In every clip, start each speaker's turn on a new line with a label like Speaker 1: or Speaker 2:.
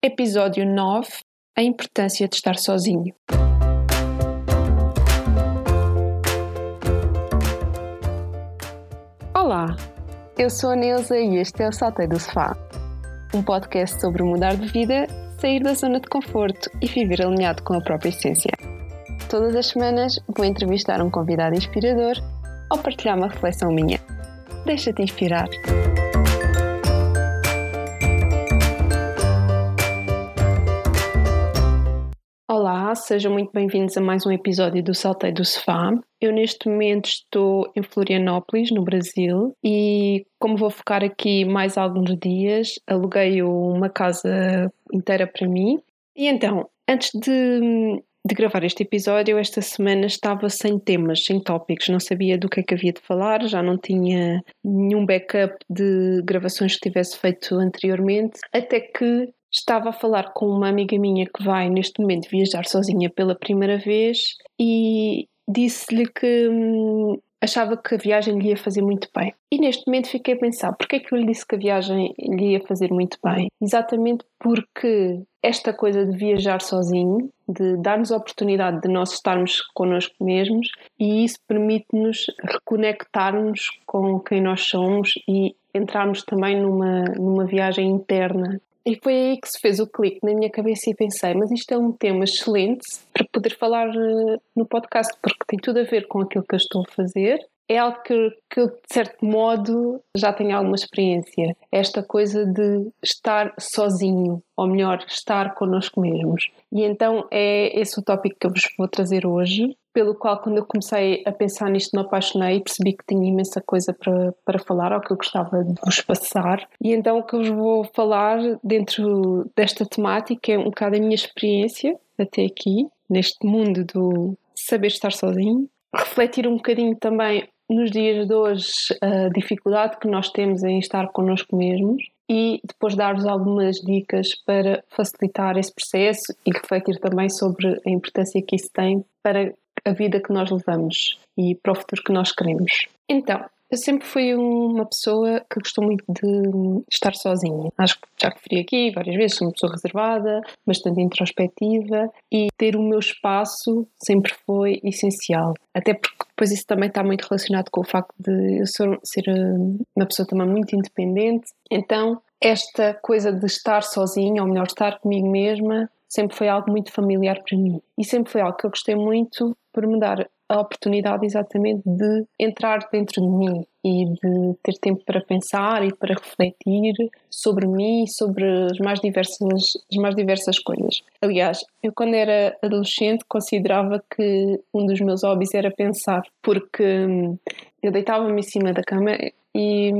Speaker 1: Episódio 9 A importância de estar sozinho. Olá, eu sou a Neuza e este é o Saltei do Sofá um podcast sobre mudar de vida, sair da zona de conforto e viver alinhado com a própria essência. Todas as semanas vou entrevistar um convidado inspirador ou partilhar uma reflexão minha. Deixa-te inspirar! Olá, sejam muito bem-vindos a mais um episódio do Saltei do Sofá. Eu neste momento estou em Florianópolis, no Brasil, e como vou ficar aqui mais alguns dias, aluguei uma casa inteira para mim. E então, antes de, de gravar este episódio, esta semana estava sem temas, sem tópicos, não sabia do que é que havia de falar, já não tinha nenhum backup de gravações que tivesse feito anteriormente, até que Estava a falar com uma amiga minha que vai neste momento viajar sozinha pela primeira vez e disse-lhe que hum, achava que a viagem lhe ia fazer muito bem. E neste momento fiquei a pensar, porquê é que eu lhe disse que a viagem lhe ia fazer muito bem? Exatamente porque esta coisa de viajar sozinho, de dar-nos a oportunidade de nós estarmos connosco mesmos e isso permite-nos reconectarmos com quem nós somos e entrarmos também numa, numa viagem interna e foi aí que se fez o clique na minha cabeça e pensei, mas isto é um tema excelente para poder falar eh, no podcast, porque tem tudo a ver com aquilo que eu estou a fazer. É algo que, que eu, de certo modo, já tenho alguma experiência. Esta coisa de estar sozinho, ou melhor, estar connosco mesmos. E então é esse o tópico que eu vos vou trazer hoje pelo qual, quando eu comecei a pensar nisto, me apaixonei e percebi que tinha imensa coisa para, para falar, ou que eu gostava de vos passar. E então o que eu vos vou falar dentro desta temática é um bocado a minha experiência até aqui, neste mundo do saber estar sozinho. Refletir um bocadinho também nos dias de hoje a dificuldade que nós temos em estar connosco mesmos e depois dar-vos algumas dicas para facilitar esse processo e refletir também sobre a importância que isso tem para a vida que nós levamos e para o futuro que nós queremos. Então, eu sempre fui uma pessoa que gostou muito de estar sozinha. Acho que já referi aqui várias vezes, sou uma pessoa reservada, bastante introspectiva e ter o meu espaço sempre foi essencial. Até porque depois isso também está muito relacionado com o facto de eu ser uma pessoa também muito independente. Então, esta coisa de estar sozinha, ou melhor, estar comigo mesma, sempre foi algo muito familiar para mim. E sempre foi algo que eu gostei muito por me dar a oportunidade exatamente de entrar dentro de mim e de ter tempo para pensar e para refletir sobre mim sobre as mais diversas, as mais diversas coisas. Aliás, eu quando era adolescente considerava que um dos meus hobbies era pensar, porque eu deitava-me em cima da cama e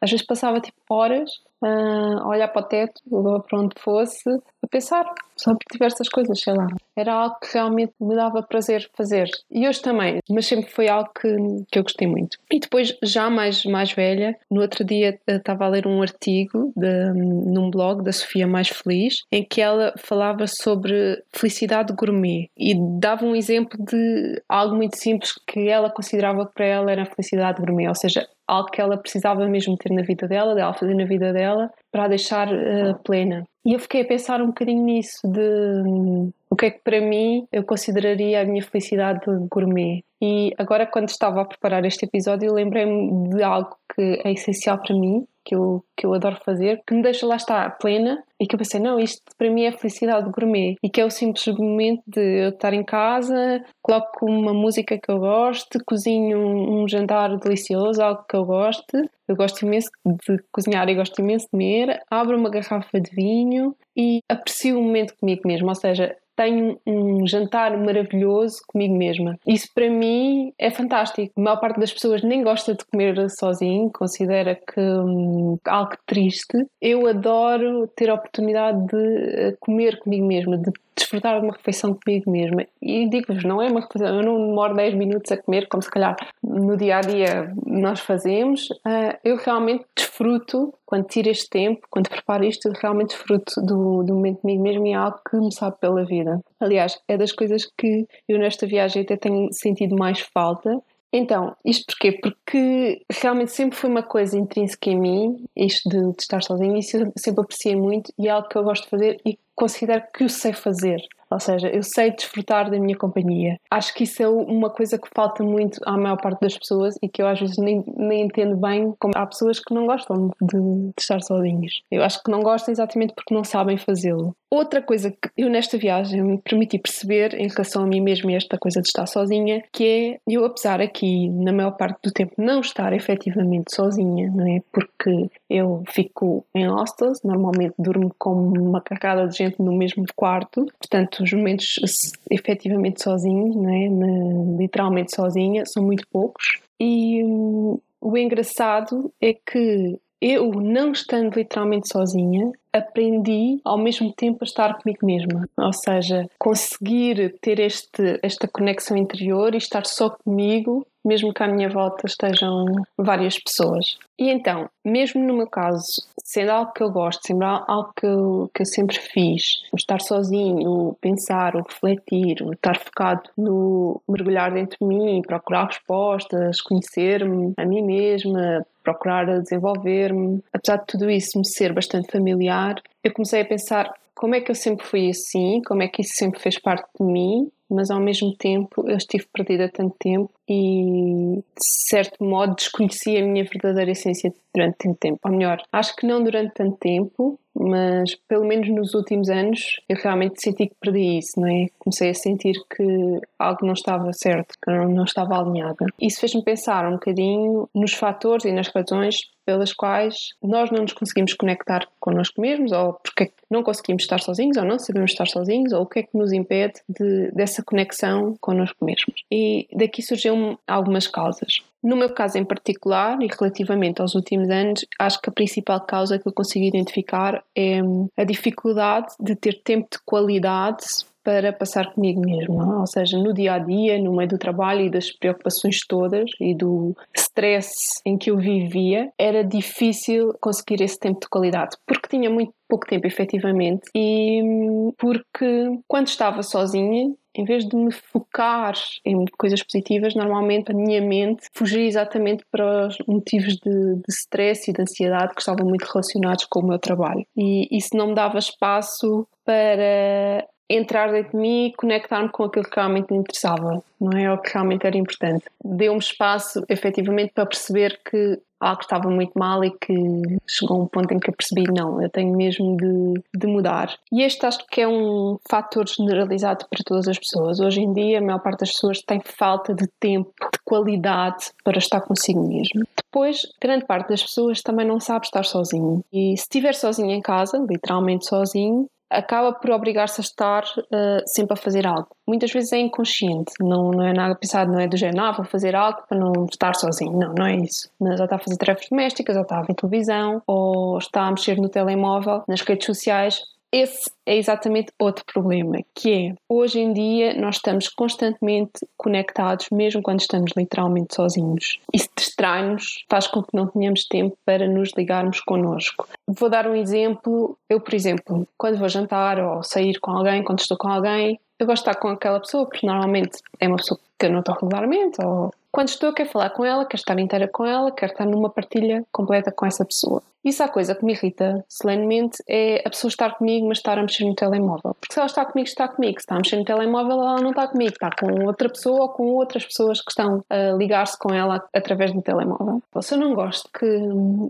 Speaker 1: às vezes passava tipo horas a olhar para o teto, ou para onde fosse, a pensar sobre diversas coisas, sei lá. Era algo que realmente me dava prazer fazer. E hoje também, mas sempre foi algo que, que eu gostei muito. E depois, já mais, mais velha, no outro dia eh, estava a ler um artigo de, num blog da Sofia Mais Feliz, em que ela falava sobre felicidade gourmet e dava um exemplo de algo muito simples que ela considerava que para ela era felicidade gourmet, ou seja, algo que ela precisava mesmo ter na vida dela, dela fazer na vida dela, para a deixar uh, plena. E eu fiquei a pensar um bocadinho nisso, de um, o que é que para mim eu consideraria a minha felicidade gourmet. E agora, quando estava a preparar este episódio, lembrei-me de algo que é essencial para mim, que eu, que eu adoro fazer, que me deixa lá estar plena e que eu pensei, não, isto para mim é felicidade gourmet. E que é o simples momento de eu estar em casa, coloco uma música que eu gosto, cozinho um, jantar delicioso, algo que eu goste, eu gosto imenso de cozinhar e gosto imenso de comer, abro uma garrafa de vinho e aprecio o momento comigo mesmo, ou seja, tenho um jantar maravilhoso comigo mesma. Isso para mim é fantástico. A maior parte das pessoas nem gosta de comer sozinho, considera que hum, algo triste. Eu adoro ter a oportunidade de eh, comer comigo mesma, de desfrutar de uma refeição comigo mesma. E digo-vos, não é uma refeição, eu não demoro 10 minutos a comer, como se calhar no dia a dia nós fazemos. Uh, eu realmente desfruto, quando tiro este tempo, quando preparo isto, realmente desfruto do, do momento comigo mesmo e é algo que me sabe pela vida. Aliás, é das coisas que eu nesta viagem até tenho sentido mais falta então, isto porquê? Porque realmente sempre foi uma coisa intrínseca em mim, isto de, de estar sozinho, isso eu sempre apreciei muito e é algo que eu gosto de fazer e considero que o sei fazer. Ou seja, eu sei desfrutar da minha companhia. Acho que isso é uma coisa que falta muito à maior parte das pessoas e que eu às vezes nem, nem entendo bem como há pessoas que não gostam de, de estar sozinhos. Eu acho que não gostam exatamente porque não sabem fazê-lo. Outra coisa que eu nesta viagem me permiti perceber em relação a mim mesma e esta coisa de estar sozinha, que é eu apesar aqui na maior parte do tempo não estar efetivamente sozinha, não é? Porque eu fico em hostels, normalmente durmo com uma carcada de gente no mesmo quarto, portanto os momentos efetivamente sozinhos, é? Na, literalmente sozinha, são muito poucos. E hum, o engraçado é que eu, não estando literalmente sozinha, aprendi ao mesmo tempo a estar comigo mesma. Ou seja, conseguir ter este, esta conexão interior e estar só comigo, mesmo que à minha volta estejam várias pessoas. E então, mesmo no meu caso, sendo algo que eu gosto, sendo algo que eu, que eu sempre fiz, o estar sozinho, o pensar, o refletir, o estar focado no mergulhar dentro de mim, procurar respostas, conhecer-me a mim mesma, procurar desenvolver-me, apesar de tudo isso me ser bastante familiar, eu comecei a pensar como é que eu sempre fui assim, como é que isso sempre fez parte de mim, mas ao mesmo tempo eu estive perdida tanto tempo e de certo modo desconheci a minha verdadeira essência durante tanto tempo. Ou melhor, acho que não durante tanto tempo, mas pelo menos nos últimos anos eu realmente senti que perdi isso, não é? Comecei a sentir que algo não estava certo, que não estava alinhada. Isso fez-me pensar um bocadinho nos fatores e nas razões pelas quais nós não nos conseguimos conectar connosco mesmos, ou porque não conseguimos estar sozinhos, ou não sabemos estar sozinhos, ou o que é que nos impede de, dessa conexão connosco mesmos. E daqui surgiu algumas causas. No meu caso em particular, e relativamente aos últimos anos, acho que a principal causa que eu consigo identificar é a dificuldade de ter tempo de qualidade para passar comigo mesmo, é? ou seja, no dia a dia, no meio do trabalho e das preocupações todas e do stress em que eu vivia, era difícil conseguir esse tempo de qualidade, porque tinha muito pouco tempo efetivamente e porque quando estava sozinha em vez de me focar em coisas positivas, normalmente a minha mente fugia exatamente para os motivos de, de stress e de ansiedade que estavam muito relacionados com o meu trabalho. E isso não me dava espaço para entrar dentro de mim e conectar-me com aquilo que realmente me interessava, não é? O que realmente era importante. Deu-me espaço, efetivamente, para perceber que algo estava muito mal e que chegou um ponto em que eu percebi não, eu tenho mesmo de, de mudar. E este acho que é um fator generalizado para todas as pessoas. Hoje em dia, a maior parte das pessoas tem falta de tempo, de qualidade para estar consigo mesmo. Depois, grande parte das pessoas também não sabe estar sozinho. E se estiver sozinho em casa, literalmente sozinho, acaba por obrigar-se a estar uh, sempre a fazer algo. Muitas vezes é inconsciente, não, não é nada pensado, não é do género, ah, vou fazer algo para não estar sozinho. Não, não é isso. Mas ou está a fazer tarefas domésticas, ou está a ver televisão, ou está a mexer no telemóvel, nas redes sociais, esse é exatamente outro problema, que é hoje em dia nós estamos constantemente conectados, mesmo quando estamos literalmente sozinhos. Isso distrai-nos, faz com que não tenhamos tempo para nos ligarmos connosco. Vou dar um exemplo. Eu, por exemplo, quando vou jantar ou sair com alguém, quando estou com alguém, eu gosto de estar com aquela pessoa, porque normalmente é uma pessoa que eu não estou regularmente, ou quando estou, quero falar com ela, quero estar inteira com ela, quero estar numa partilha completa com essa pessoa. Isso a coisa que me irrita solenemente é a pessoa estar comigo, mas estar a mexer no telemóvel. Porque se ela está comigo, está comigo. Se está a mexer no telemóvel, ela não está comigo. Está com outra pessoa ou com outras pessoas que estão a ligar-se com ela através do telemóvel. Se eu não gosto que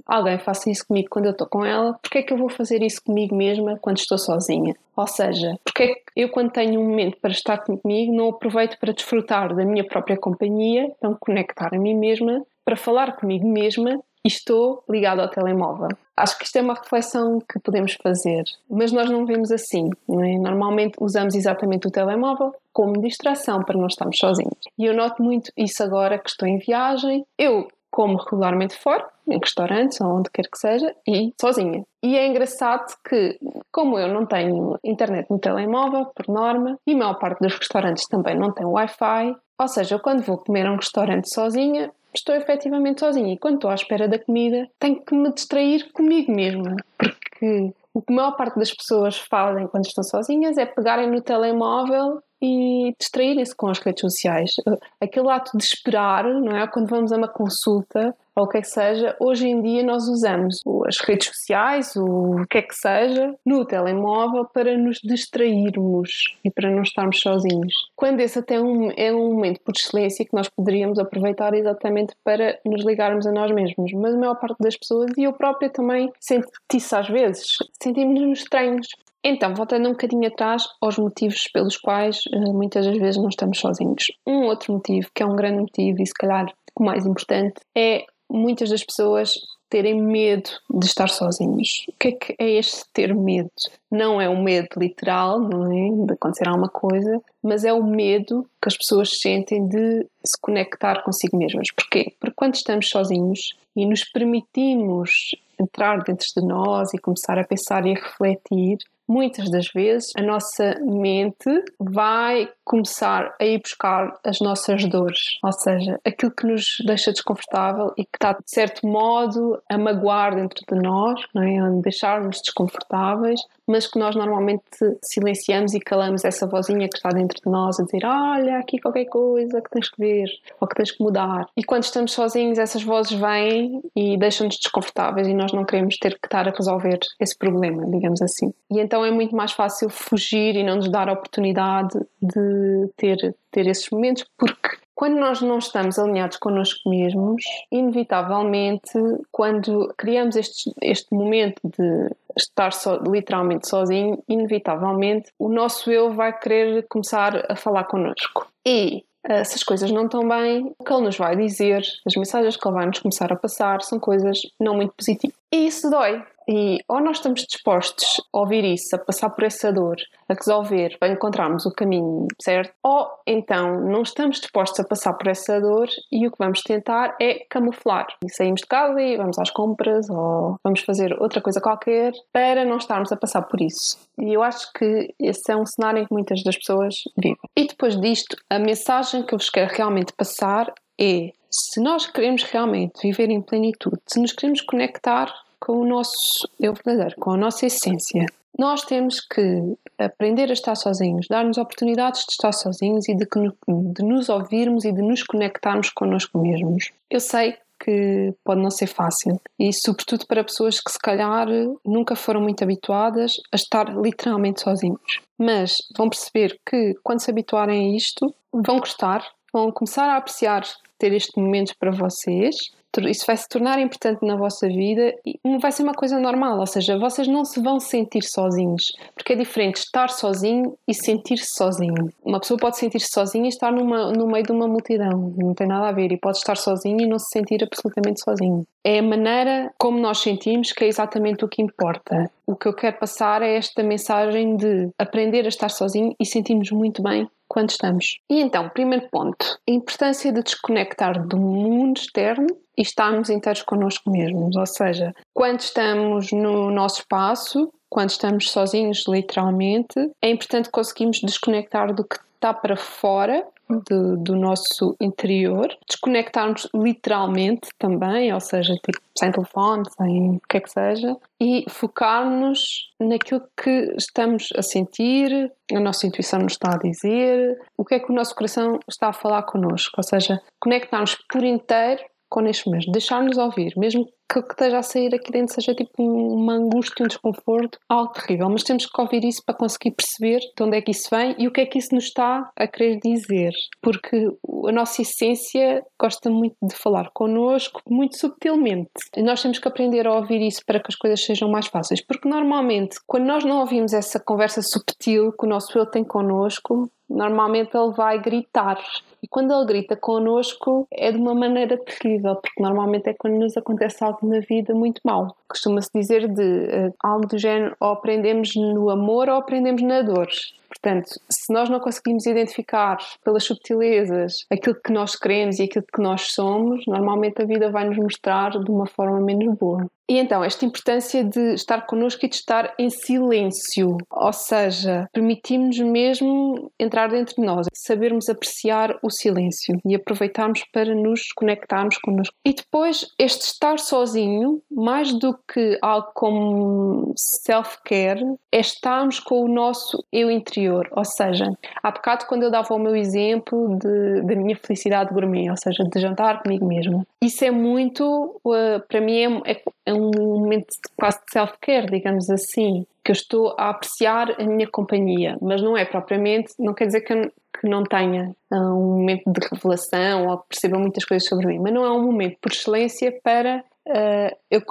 Speaker 1: alguém faça isso comigo quando eu estou com ela, porque é que eu vou fazer isso comigo mesma quando estou sozinha? Ou seja, porque é que eu, quando tenho um momento para estar comigo, não aproveito para desfrutar da minha própria companhia, então conectar a mim mesma, para falar comigo mesma e estou ligado ao telemóvel. Acho que isto é uma reflexão que podemos fazer, mas nós não vemos assim. Não é? Normalmente usamos exatamente o telemóvel como distração para não estarmos sozinhos. E eu noto muito isso agora que estou em viagem. Eu como regularmente fora, em restaurantes ou onde quer que seja, e sozinha. E é engraçado que, como eu não tenho internet no telemóvel, por norma, e a maior parte dos restaurantes também não tem Wi-Fi, ou seja, quando vou comer a um restaurante sozinha, estou efetivamente sozinha. E quando estou à espera da comida, tenho que me distrair comigo mesma. Porque o que a maior parte das pessoas fazem quando estão sozinhas é pegarem no telemóvel e distraírem-se com as redes sociais. Aquele ato de esperar, não é? Quando vamos a uma consulta ou o que é que seja, hoje em dia nós usamos as redes sociais, o que é que seja, no telemóvel para nos distrairmos e para não estarmos sozinhos. Quando esse até é um, é um momento por excelência que nós poderíamos aproveitar exatamente para nos ligarmos a nós mesmos. Mas a maior parte das pessoas, e eu própria também, sente isso às vezes, sentimos-nos estranhos. Então, voltando um bocadinho atrás aos motivos pelos quais eh, muitas das vezes não estamos sozinhos. Um outro motivo, que é um grande motivo e se calhar o mais importante, é muitas das pessoas terem medo de estar sozinhos. O que é que é este ter medo? Não é um medo literal, não é? De acontecer alguma coisa, mas é o medo que as pessoas sentem de se conectar consigo mesmas. Porquê? Porque quando estamos sozinhos e nos permitimos entrar dentro de nós e começar a pensar e a refletir, muitas das vezes a nossa mente vai começar a ir buscar as nossas dores, ou seja, aquilo que nos deixa desconfortável e que está de certo modo a magoar dentro de nós, não é? a deixar-nos desconfortáveis, mas que nós normalmente silenciamos e calamos essa vozinha que está dentro de nós a dizer: Olha, aqui qualquer coisa que tens que ver ou que tens que mudar. E quando estamos sozinhos, essas vozes vêm e deixam-nos desconfortáveis e nós não queremos ter que estar a resolver esse problema, digamos assim. E então é muito mais fácil fugir e não nos dar a oportunidade de ter, ter esses momentos, porque quando nós não estamos alinhados connosco mesmos, inevitavelmente, quando criamos este, este momento de estar so, literalmente sozinho, inevitavelmente o nosso eu vai querer começar a falar connosco. E eh, se as coisas não estão bem, o que ele nos vai dizer, as mensagens que ele vai nos começar a passar, são coisas não muito positivas. E isso dói, e ou nós estamos dispostos a ouvir isso, a passar por essa dor, a resolver, para encontrarmos o caminho certo, ou então não estamos dispostos a passar por essa dor e o que vamos tentar é camuflar. E saímos de casa e vamos às compras ou vamos fazer outra coisa qualquer para não estarmos a passar por isso. E eu acho que esse é um cenário em que muitas das pessoas vivem. E depois disto, a mensagem que eu vos quero realmente passar é se nós queremos realmente viver em plenitude, se nos queremos conectar com o nosso eu verdadeiro, com a nossa essência. Nós temos que aprender a estar sozinhos, dar-nos oportunidades de estar sozinhos e de, de nos ouvirmos e de nos conectarmos connosco mesmos. Eu sei que pode não ser fácil e, sobretudo, para pessoas que se calhar nunca foram muito habituadas a estar literalmente sozinhos. Mas vão perceber que, quando se habituarem a isto, vão gostar, vão começar a apreciar ter este momento para vocês isso vai se tornar importante na vossa vida e vai ser uma coisa normal, ou seja, vocês não se vão sentir sozinhos, porque é diferente estar sozinho e sentir-se sozinho. Uma pessoa pode sentir-se sozinha e estar numa, no meio de uma multidão, não tem nada a ver, e pode estar sozinho e não se sentir absolutamente sozinho. É a maneira como nós sentimos que é exatamente o que importa. O que eu quero passar é esta mensagem de aprender a estar sozinho e sentirmos muito bem quando estamos. E então, primeiro ponto, a importância de desconectar do mundo externo e estarmos inteiros connosco mesmos. Ou seja, quando estamos no nosso espaço, quando estamos sozinhos, literalmente, é importante conseguirmos desconectar do que está para fora do, do, nosso interior, desconectarmos literalmente também, ou seja, tipo, sem telefone, sem o que é que seja, e focar-nos naquilo que estamos a sentir, a nossa intuição nos está a dizer, o que é que o nosso coração está a falar connosco, ou seja, conectarmos por inteiro connosco mesmo, deixar-nos ouvir, mesmo que que esteja a sair aqui dentro seja tipo uma angústia, um desconforto, algo terrível, mas temos que ouvir isso para conseguir perceber de onde é que isso vem e o que é que isso nos está a querer dizer, porque a nossa essência gosta muito de falar connosco, muito subtilmente. E nós temos que aprender a ouvir isso para que as coisas sejam mais fáceis, porque normalmente, quando nós não ouvimos essa conversa subtil que o nosso eu tem connosco, normalmente ele vai gritar. E quando ele grita connosco é de uma maneira terrível, porque normalmente é quando nos acontece algo na vida muito mal. Costuma-se dizer de uh, algo do género ou aprendemos no amor ou aprendemos na dor. Portanto, se nós não conseguimos identificar pelas subtilezas aquilo que nós queremos e aquilo que nós somos, normalmente a vida vai nos mostrar de uma forma menos boa. E então, esta importância de estar connosco e de estar em silêncio, ou seja, permitimos-nos mesmo entrar dentro de nós, sabermos apreciar o silêncio e aproveitarmos para nos conectarmos connosco. E depois, este estar sozinho, mais do que algo como self-care, é estarmos com o nosso eu interior interior. Ou seja, há bocado quando eu dava o meu exemplo de, da minha felicidade gourmet, ou seja, de jantar comigo mesma. Isso é muito, uh, para mim, é, é um momento quase de self-care, digamos assim, que eu estou a apreciar a minha companhia, mas não é propriamente, não quer dizer que eu, que não tenha uh, um momento de revelação ou perceba muitas coisas sobre mim, mas não é um momento por excelência para uh, eu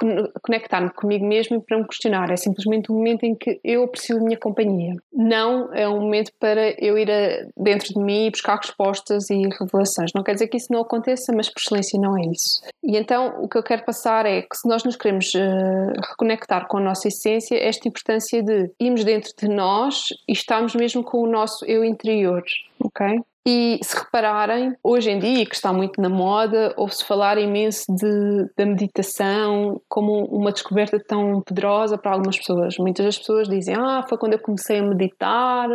Speaker 1: conectar-me comigo mesmo para me questionar. É simplesmente um momento em que eu aprecio a minha companhia. Não é um momento para eu ir a, dentro de mim e buscar respostas e revelações. Não quer dizer que isso não aconteça, mas por excelência não é isso. E então o que eu quero passar é que se nós nos queremos uh, reconectar com a nossa essência, esta importância de irmos dentro de nós e estarmos mesmo com o nosso eu interior, ok? E se repararem, hoje em dia, que está muito na moda, ouve-se falar imenso de, da meditação como uma descoberta tão poderosa para algumas pessoas. Muitas das pessoas dizem: Ah, foi quando eu comecei a meditar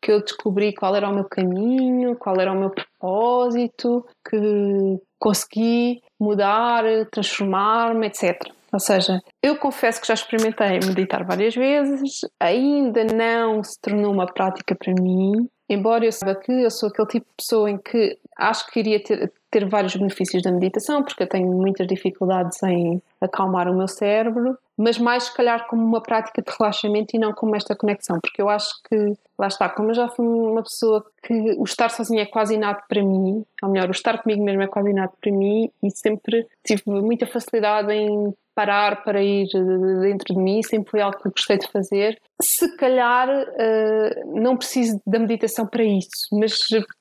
Speaker 1: que eu descobri qual era o meu caminho, qual era o meu propósito, que consegui mudar, transformar-me, etc. Ou seja, eu confesso que já experimentei meditar várias vezes, ainda não se tornou uma prática para mim, embora eu saiba que eu sou aquele tipo de pessoa em que acho que iria ter, ter vários benefícios da meditação, porque eu tenho muitas dificuldades em acalmar o meu cérebro, mas mais se calhar como uma prática de relaxamento e não como esta conexão, porque eu acho que, lá está, como eu já fui uma pessoa que o estar sozinha é quase inato para mim, ou melhor, o estar comigo mesmo é quase inato para mim e sempre tive muita facilidade em parar para ir dentro de mim, sempre foi algo que eu gostei de fazer. Se calhar uh, não preciso da meditação para isso, mas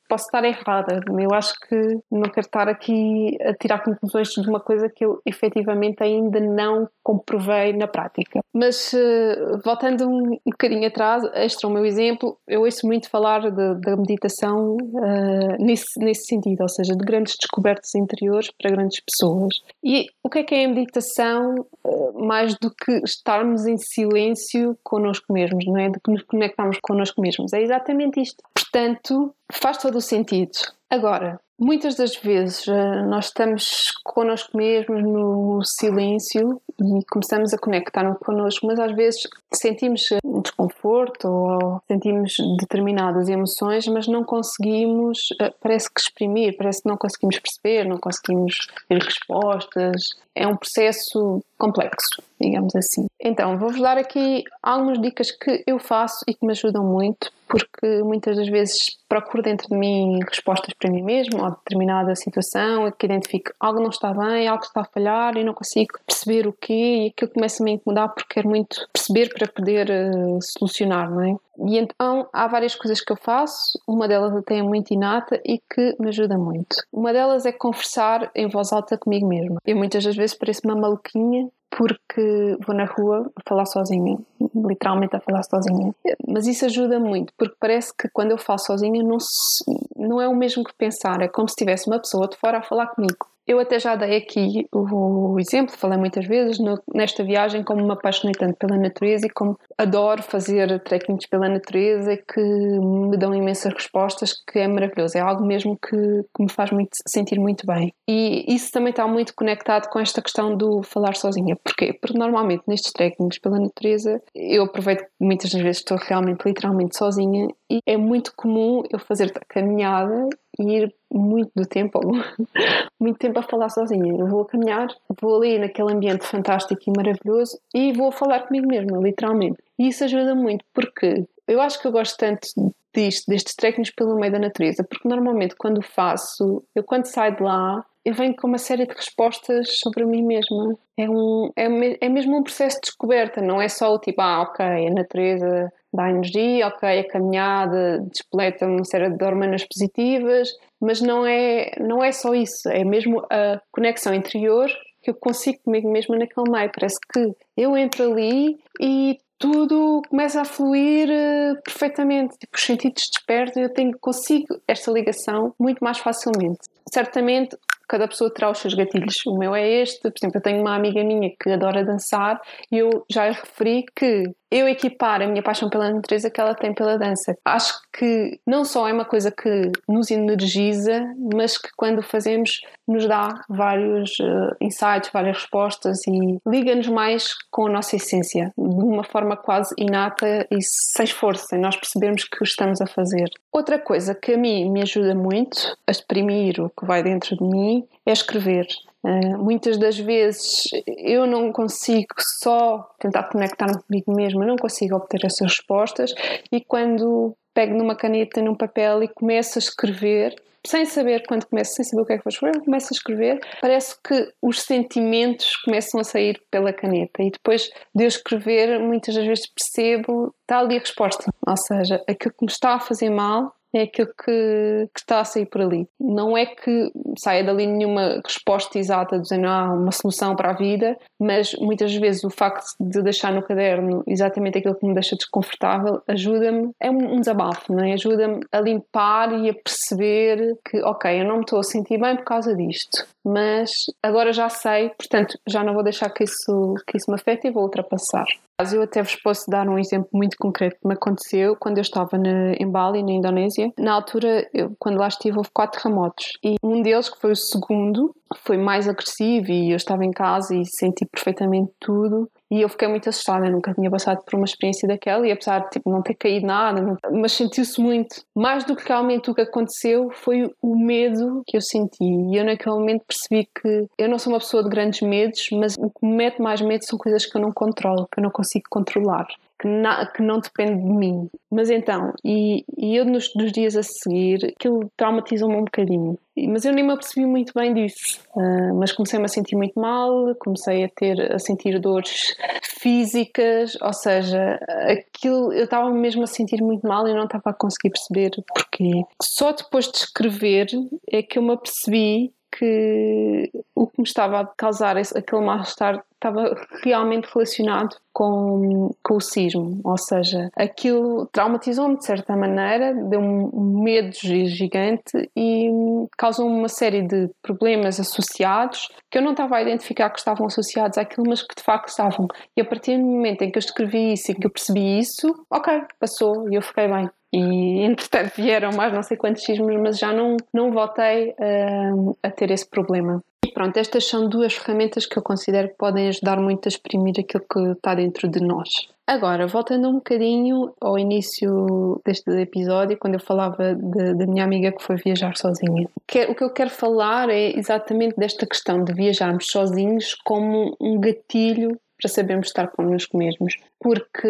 Speaker 1: posso estar errada. Eu acho que não quero estar aqui a tirar conclusões de uma coisa que eu efetivamente ainda não comprovei na prática. Mas uh, voltando um, um bocadinho atrás, este é o meu exemplo, eu ouço muito falar da meditação uh, nesse, nesse sentido, ou seja, de grandes descobertas interiores para grandes pessoas. E o que é que é a meditação uh, mais do que estarmos em silêncio connosco mesmos, não é? De que nos conectamos connosco mesmos? É exatamente isto. Portanto, faz todo o sentido. Agora, muitas das vezes eh, nós estamos connosco mesmos no silêncio e começamos a conectar-nos connosco, mas às vezes sentimos um desconforto ou sentimos determinadas emoções, mas não conseguimos, eh, parece que exprimir, parece que não conseguimos perceber, não conseguimos ter respostas. É um processo complexo, digamos assim. Então, vou-vos dar aqui algumas dicas que eu faço e que me ajudam muito porque muitas das vezes procuro dentro de mim respostas para mim mesmo ou determinada situação que identifico algo não está bem, algo está a falhar e não consigo perceber o quê e aquilo começa a me incomodar porque quero muito perceber para poder uh, solucionar, não é? E então há várias coisas que eu faço, uma delas até é muito inata e que me ajuda muito. Uma delas é conversar em voz alta comigo mesma. Eu muitas das vezes pareço uma maluquinha porque vou na rua a falar sozinha, literalmente a falar sozinha. Mas isso ajuda muito, porque parece que quando eu falo sozinha não, se, não é o mesmo que pensar, é como se tivesse uma pessoa de fora a falar comigo. Eu até já dei aqui o exemplo, falei muitas vezes no, nesta viagem como me apaixonei tanto pela natureza e como adoro fazer trekkings pela natureza que me dão imensas respostas, que é maravilhoso, é algo mesmo que, que me faz muito, sentir muito bem. E isso também está muito conectado com esta questão do falar sozinha. Porquê? Porque normalmente nestes trekkings pela natureza eu aproveito que muitas das vezes estou realmente, literalmente sozinha e é muito comum eu fazer caminhada ir muito do tempo, muito tempo a falar sozinha. Eu vou a caminhar, vou ali naquele ambiente fantástico e maravilhoso e vou falar comigo mesma, literalmente. E isso ajuda muito porque eu acho que eu gosto tanto disto, destes trekkings pelo meio da natureza, porque normalmente quando faço, eu quando saio de lá, eu venho com uma série de respostas sobre mim mesma. É, um, é, é mesmo um processo de descoberta, não é só o tipo, ah, ok, a natureza dá energia, ok, a caminhada despoleta uma série de hormonas positivas, mas não é, não é só isso, é mesmo a conexão interior que eu consigo comigo mesma naquele meio. Parece que eu entro ali e tudo começa a fluir uh, perfeitamente, tipo, os sentidos despertam, eu tenho, consigo esta ligação muito mais facilmente. Certamente cada pessoa terá os seus gatilhos. O meu é este, por exemplo, eu tenho uma amiga minha que adora dançar e eu já referi que eu equipar a minha paixão pela natureza que ela tem pela dança. Acho que não só é uma coisa que nos energiza, mas que quando fazemos nos dá vários uh, insights, várias respostas e liga-nos mais com a nossa essência, de uma forma quase inata e sem esforço, sem nós percebermos que estamos a fazer. Outra coisa que a mim me ajuda muito a exprimir o que vai dentro de mim é escrever. Uh, muitas das vezes eu não consigo só tentar conectar-me comigo mesma, não consigo obter essas respostas e quando pego numa caneta, num papel e começo a escrever, sem saber quando começo, sem saber o que é que vou escrever, começo a escrever, parece que os sentimentos começam a sair pela caneta e depois de eu escrever, muitas das vezes percebo, está ali a resposta, ou seja, aquilo que me está a fazer mal é aquilo que, que, está a sair por ali. Não é que saia dali nenhuma resposta exata dizendo ah, uma solução para a vida, mas muitas vezes o facto de deixar no caderno exatamente aquilo que me deixa desconfortável ajuda-me, é um, desabafo, não é? Ajuda-me a limpar e a perceber que, ok, eu não me estou a sentir bem por causa disto, mas agora já sei, portanto já não vou deixar que isso, que isso me afete e vou ultrapassar. Eu até vos posso dar um exemplo muito concreto que me aconteceu quando eu estava na, em Bali, na Indonésia. Na altura, eu, quando lá estive, houve quatro terremotos e um deles, que foi o segundo, foi mais agressivo e eu estava em casa e senti perfeitamente tudo e eu fiquei muito assustada, eu nunca tinha passado por uma experiência daquela e apesar de tipo, não ter caído nada, mas sentiu-se muito. Mais do que realmente o que aconteceu foi o medo que eu senti e eu naquele momento percebi que eu não sou uma pessoa de grandes medos, mas o que me mete mais medo são coisas que eu não controlo, que eu não consigo controlar que, na, que não depende de mim. Mas então, e, e eu nos, nos, dias a seguir, aquilo traumatizou-me um bocadinho. Mas eu nem me apercebi muito bem disso. Uh, mas comecei-me a sentir muito mal, comecei a ter, a sentir dores físicas, ou seja, aquilo, eu estava mesmo a sentir muito mal e não estava a conseguir perceber porquê. Só depois de escrever é que eu me apercebi que o que me estava a causar aquele mal-estar estava realmente relacionado com, com o sismo, ou seja, aquilo traumatizou-me de certa maneira, deu-me um medo gigante e causou-me uma série de problemas associados que eu não estava a identificar que estavam associados àquilo, mas que de facto estavam. E a partir do momento em que eu escrevi isso e que eu percebi isso, ok, passou e eu fiquei bem. E entretanto vieram mais não sei quantos sismos, mas já não, não voltei uh, a ter esse problema. E pronto, estas são duas ferramentas que eu considero que podem ajudar muito a exprimir aquilo que está dentro de nós. Agora, voltando um bocadinho ao início deste episódio, quando eu falava da minha amiga que foi viajar sozinha. O que eu quero falar é exatamente desta questão de viajarmos sozinhos como um gatilho para sabermos estar connosco mesmos porque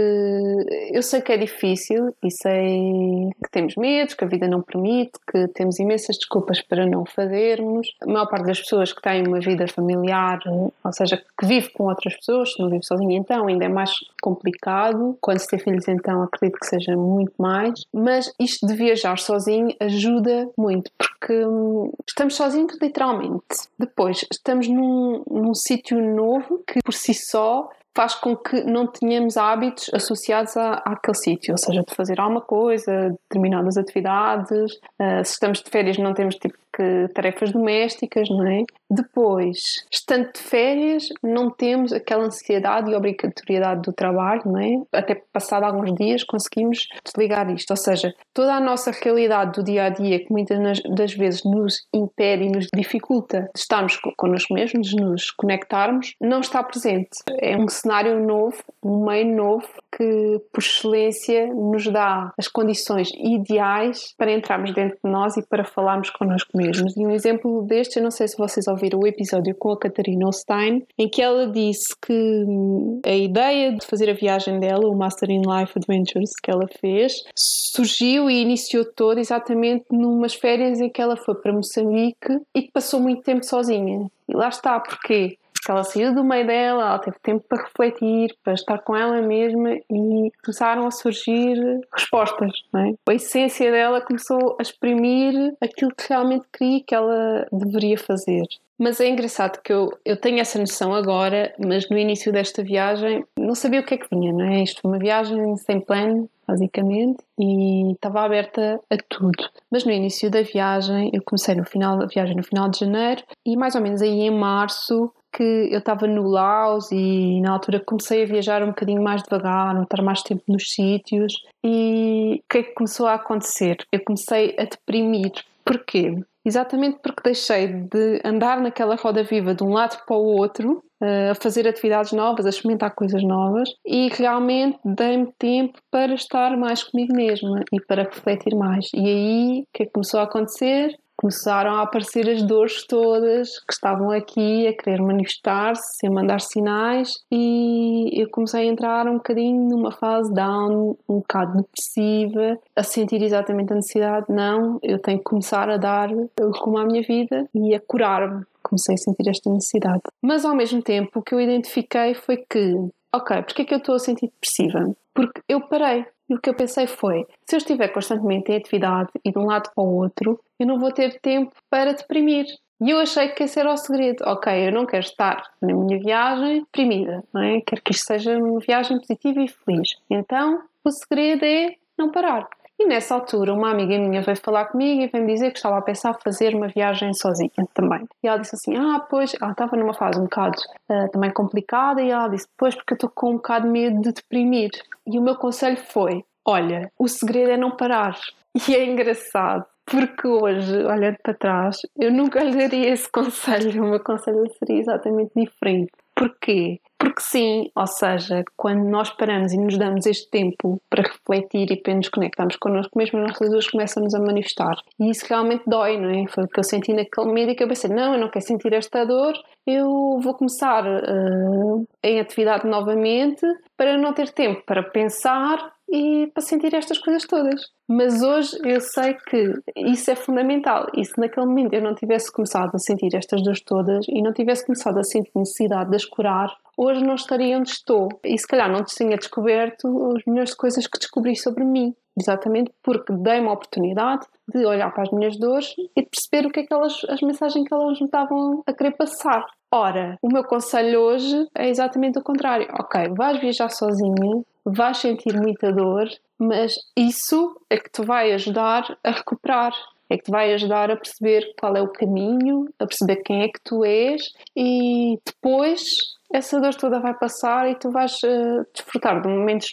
Speaker 1: eu sei que é difícil e sei que temos medos, que a vida não permite, que temos imensas desculpas para não fazermos. A maior parte das pessoas que têm uma vida familiar, ou seja, que vive com outras pessoas, se não vive sozinha, então ainda é mais complicado. Quando se tem filhos, então acredito que seja muito mais. Mas isto de viajar sozinho ajuda muito, porque hum, estamos sozinhos literalmente. Depois, estamos num, num sítio novo que por si só faz com que não tenhamos hábitos associados à, àquele sítio, ou seja, de fazer alguma coisa, determinadas atividades. Uh, se estamos de férias, não temos tipo que tarefas domésticas, não é? Depois, estando de férias, não temos aquela ansiedade e obrigatoriedade do trabalho, não é? Até passado alguns dias conseguimos desligar isto. Ou seja, toda a nossa realidade do dia a dia, que muitas das vezes nos impede e nos dificulta de estarmos connosco mesmos, de nos conectarmos, não está presente. É um cenário novo, um meio novo que, por excelência, nos dá as condições ideais para entrarmos dentro de nós e para falarmos connosco mesmos. E um exemplo deste, eu não sei se vocês ouviram o episódio com a Catarina Stein, em que ela disse que hum, a ideia de fazer a viagem dela, o Master in Life Adventures que ela fez, surgiu e iniciou toda exatamente numas férias em que ela foi para Moçambique e que passou muito tempo sozinha. E lá está, porquê? Ela saiu do meio dela, ela teve tempo para refletir, para estar com ela mesma e começaram a surgir respostas. É? A essência dela começou a exprimir aquilo que realmente queria que ela deveria fazer. Mas é engraçado que eu, eu tenho essa noção agora, mas no início desta viagem não sabia o que é que vinha, não é? Isto foi uma viagem sem plano, basicamente, e estava aberta a tudo. Mas no início da viagem, eu comecei no final da viagem, no final de janeiro, e mais ou menos aí em março, que eu estava no Laos e na altura comecei a viajar um bocadinho mais devagar, a estar mais tempo nos sítios. E o que é que começou a acontecer? Eu comecei a deprimir. Porquê? Exatamente porque deixei de andar naquela roda viva de um lado para o outro, eh, a fazer atividades novas, a experimentar coisas novas e realmente dei-me tempo para estar mais comigo mesma e para refletir mais. E aí o que é que começou a acontecer? Começaram a aparecer as dores todas que estavam aqui a querer manifestar-se, a mandar sinais, e eu comecei a entrar um bocadinho numa fase down, um bocado depressiva, a sentir exatamente a necessidade, não, eu tenho que começar a dar rumo à minha vida e a curar-me. Comecei a sentir esta necessidade. Mas ao mesmo tempo, o que eu identifiquei foi que, ok, porque é que eu estou a sentir depressiva? Porque eu parei, e o que eu pensei foi: se eu estiver constantemente em atividade e de um lado para o outro, eu não vou ter tempo para deprimir. E eu achei que esse era o segredo. Ok, eu não quero estar na minha viagem deprimida, não é? Quero que isto seja uma viagem positiva e feliz. Então, o segredo é não parar. E nessa altura, uma amiga minha veio falar comigo e veio me dizer que estava a pensar fazer uma viagem sozinha também. E ela disse assim: Ah, pois, ela estava numa fase um bocado uh, também complicada. E ela disse: Pois, porque eu estou com um bocado de medo de deprimir. E o meu conselho foi: Olha, o segredo é não parar. E é engraçado, porque hoje, olhando para trás, eu nunca lhe daria esse conselho. O meu conselho seria exatamente diferente. Porquê? Porque sim, ou seja, quando nós paramos e nos damos este tempo para refletir e para nos conectarmos connosco mesmo, as nossas dores começam-nos a manifestar. E isso realmente dói, não é? Foi o que eu senti naquele momento e que eu pensei, não, eu não quero sentir esta dor, eu vou começar uh, em atividade novamente para não ter tempo para pensar e para sentir estas coisas todas. Mas hoje eu sei que isso é fundamental. E se naquele momento eu não tivesse começado a sentir estas dores todas e não tivesse começado a sentir necessidade de as curar, hoje não estaria onde estou. E se calhar não tinha descoberto as melhores coisas que descobri sobre mim. Exatamente porque dei-me a oportunidade de olhar para as minhas dores e de perceber o que é que elas, as mensagens que elas me estavam a querer passar. Ora, o meu conselho hoje é exatamente o contrário. Ok, vais viajar sozinha, vais sentir muita dor, mas isso é que te vai ajudar a recuperar. É que te vai ajudar a perceber qual é o caminho, a perceber quem é que tu és e depois essa dor toda vai passar e tu vais uh, desfrutar de momentos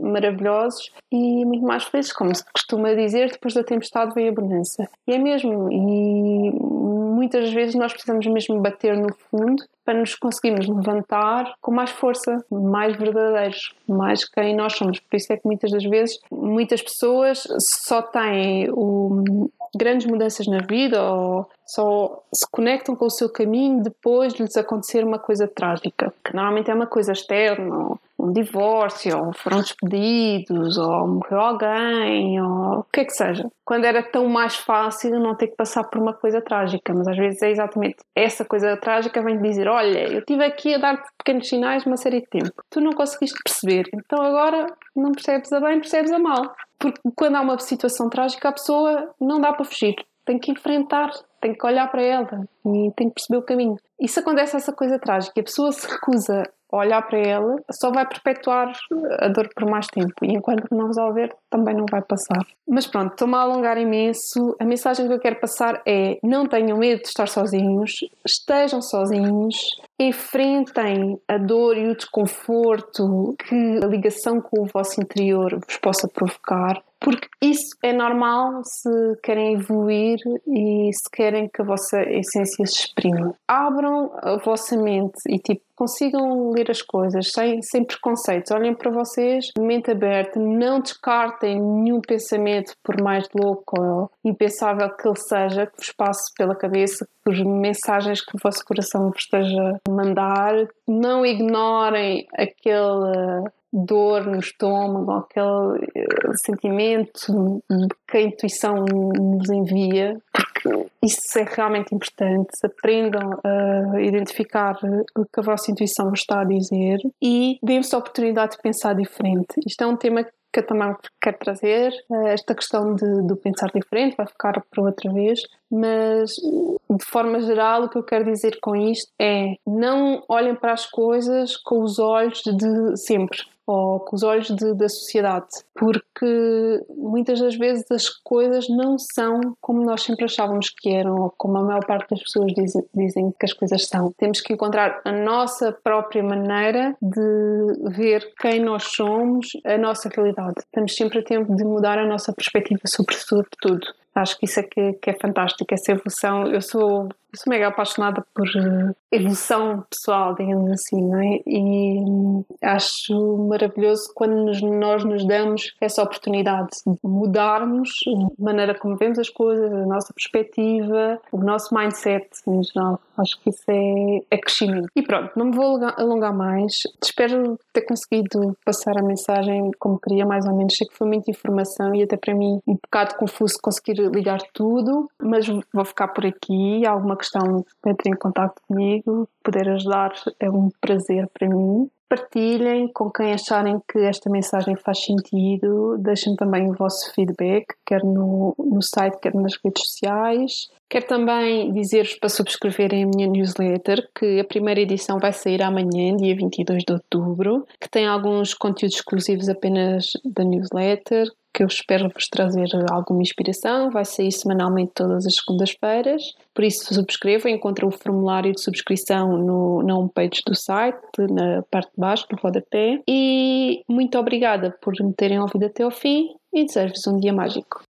Speaker 1: maravilhosos e muito mais felizes, como se costuma dizer, depois da tempestade vem a bonança. E é mesmo, e muitas vezes nós precisamos mesmo bater no fundo para nos conseguirmos levantar com mais força, mais verdadeiros, mais quem nós somos. Por isso é que muitas das vezes muitas pessoas só têm o, grandes mudanças na vida ou só se conectam com o seu caminho depois de lhes acontecer uma coisa trágica, que normalmente é uma coisa externa, um divórcio, ou foram despedidos, ou morreu alguém, ou o que é que seja. Quando era tão mais fácil não ter que passar por uma coisa trágica, mas às vezes é exatamente essa coisa trágica vem dizer: Olha, eu estive aqui a dar-te pequenos sinais uma série de tempo, tu não conseguiste perceber, então agora não percebes a bem, percebes a mal. Porque quando há uma situação trágica, a pessoa não dá para fugir, tem que enfrentar, tem que olhar para ela e tem que perceber o caminho. E se acontece essa coisa trágica, a pessoa se recusa olhar para ela, só vai perpetuar a dor por mais tempo e enquanto não resolver, também não vai passar. Mas pronto, estou-me a alongar imenso. A mensagem que eu quero passar é: não tenham medo de estar sozinhos, estejam sozinhos, enfrentem a dor e o desconforto que a ligação com o vosso interior vos possa provocar porque isso é normal se querem evoluir e se querem que a vossa essência se exprima. Abram a vossa mente e tipo consigam ler as coisas sem, sem preconceitos. Olhem para vocês, mente aberta, não descartem nenhum pensamento, por mais louco ou impensável que ele seja, que vos passe pela cabeça, por mensagens que o vosso coração vos esteja a mandar. Não ignorem aquele dor no estômago, aquele eh, sentimento que a intuição nos envia, porque isso é realmente importante. Aprendam a identificar o que a vossa intuição está a dizer e deem-se a oportunidade de pensar diferente. Isto é um tema que eu também quero trazer. Eh, esta questão de, do pensar diferente vai ficar para outra vez, mas de forma geral o que eu quero dizer com isto é não olhem para as coisas com os olhos de sempre ou com os olhos de, da sociedade, porque muitas das vezes as coisas não são como nós sempre achávamos que eram, ou como a maior parte das pessoas dizem, dizem que as coisas são. Temos que encontrar a nossa própria maneira de ver quem nós somos, a nossa realidade. Estamos sempre a tempo de mudar a nossa perspectiva sobre tudo. Acho que isso é que, que é fantástico, essa evolução. Eu sou sou mega apaixonada por eh, evolução pessoal, digamos assim, não é? E acho maravilhoso quando nós nos damos essa oportunidade de mudarmos a maneira como vemos as coisas, a nossa perspectiva, o nosso mindset em geral. Acho que isso é, é crescimento. E pronto, não me vou alongar mais. Espero ter conseguido passar a mensagem como queria, mais ou menos. Sei que foi muita informação e até para mim um bocado confuso conseguir ligar tudo, mas vou ficar por aqui. Alguma questão, entre em contato comigo. Poder ajudar é um prazer para mim. Partilhem com quem acharem que esta mensagem faz sentido. Deixem também o vosso feedback, quer no, no site, quer nas redes sociais. Quero também dizer-vos para subscreverem a minha newsletter, que a primeira edição vai sair amanhã, dia 22 de outubro, que tem alguns conteúdos exclusivos apenas da newsletter, que eu espero vos trazer alguma inspiração. Vai sair semanalmente todas as segundas-feiras. Por isso, subscrevam. Encontram o formulário de subscrição no, na homepage do site, na parte de baixo, no rodapé. E muito obrigada por me terem ouvido até ao fim e desejo-vos um dia mágico.